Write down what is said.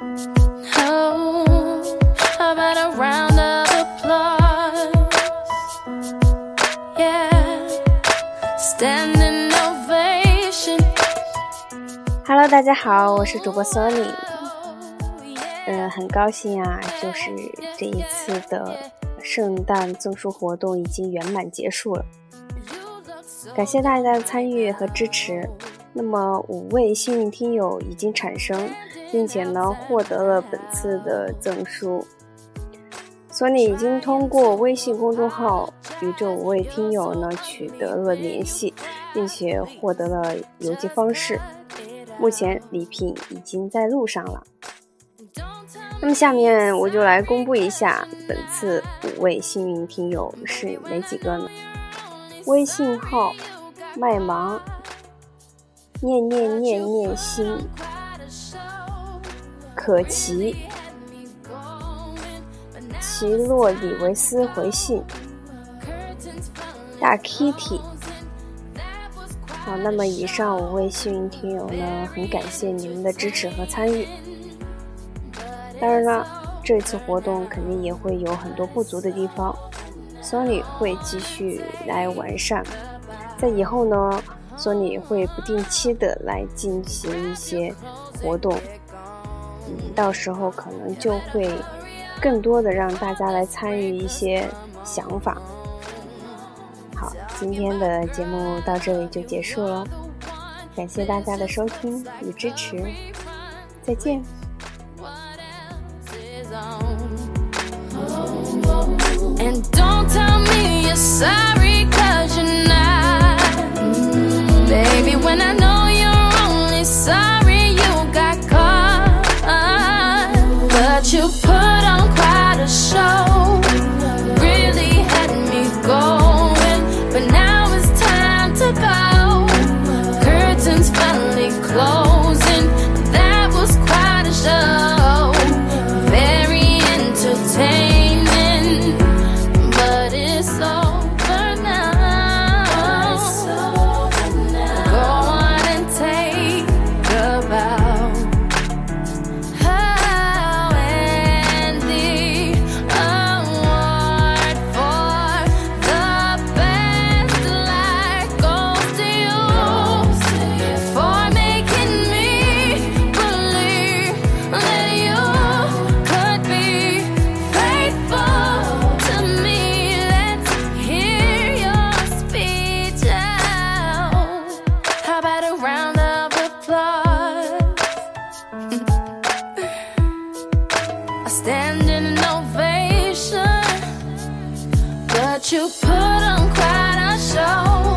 hello hello 大家好，我是主播 Sony。嗯，很高兴啊，就是这一次的圣诞赠书活动已经圆满结束了，感谢大家的参与和支持。那么五位幸运听友已经产生，并且呢获得了本次的赠书。索尼已经通过微信公众号与这五位听友呢取得了联系，并且获得了邮寄方式。目前礼品已经在路上了。那么下面我就来公布一下本次五位幸运听友是哪几个呢？微信号麦芒。念念念念心，可奇，奇洛里维斯回信，大 Kitty。好，那么以上五位幸运听友呢，很感谢你们的支持和参与。当然了，这次活动肯定也会有很多不足的地方，Sony 会继续来完善。在以后呢。索尼会不定期的来进行一些活动，到时候可能就会更多的让大家来参与一些想法。好，今天的节目到这里就结束了，感谢大家的收听与支持，再见。when you put on quite a show, really had me going. But now it's time to go. Curtains finally closing. Standing ovation, but you put on quite a show.